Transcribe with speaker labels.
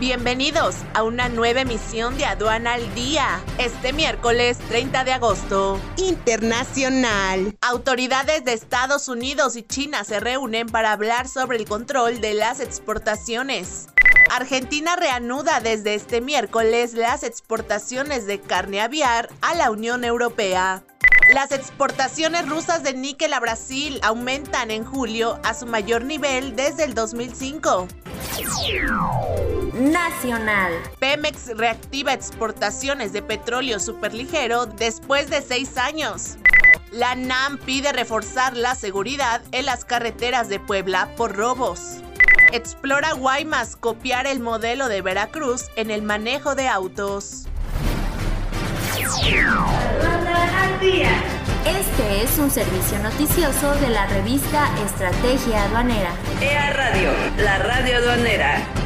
Speaker 1: Bienvenidos a una nueva emisión de Aduana al Día. Este miércoles 30 de agosto.
Speaker 2: Internacional.
Speaker 1: Autoridades de Estados Unidos y China se reúnen para hablar sobre el control de las exportaciones. Argentina reanuda desde este miércoles las exportaciones de carne aviar a la Unión Europea. Las exportaciones rusas de níquel a Brasil aumentan en julio a su mayor nivel desde el 2005.
Speaker 3: Nacional.
Speaker 1: Pemex reactiva exportaciones de petróleo superligero después de seis años. La NAM pide reforzar la seguridad en las carreteras de Puebla por robos. Explora Guaymas copiar el modelo de Veracruz en el manejo de autos.
Speaker 3: Este es un servicio noticioso de la revista Estrategia Aduanera.
Speaker 4: EA Radio, la radio aduanera.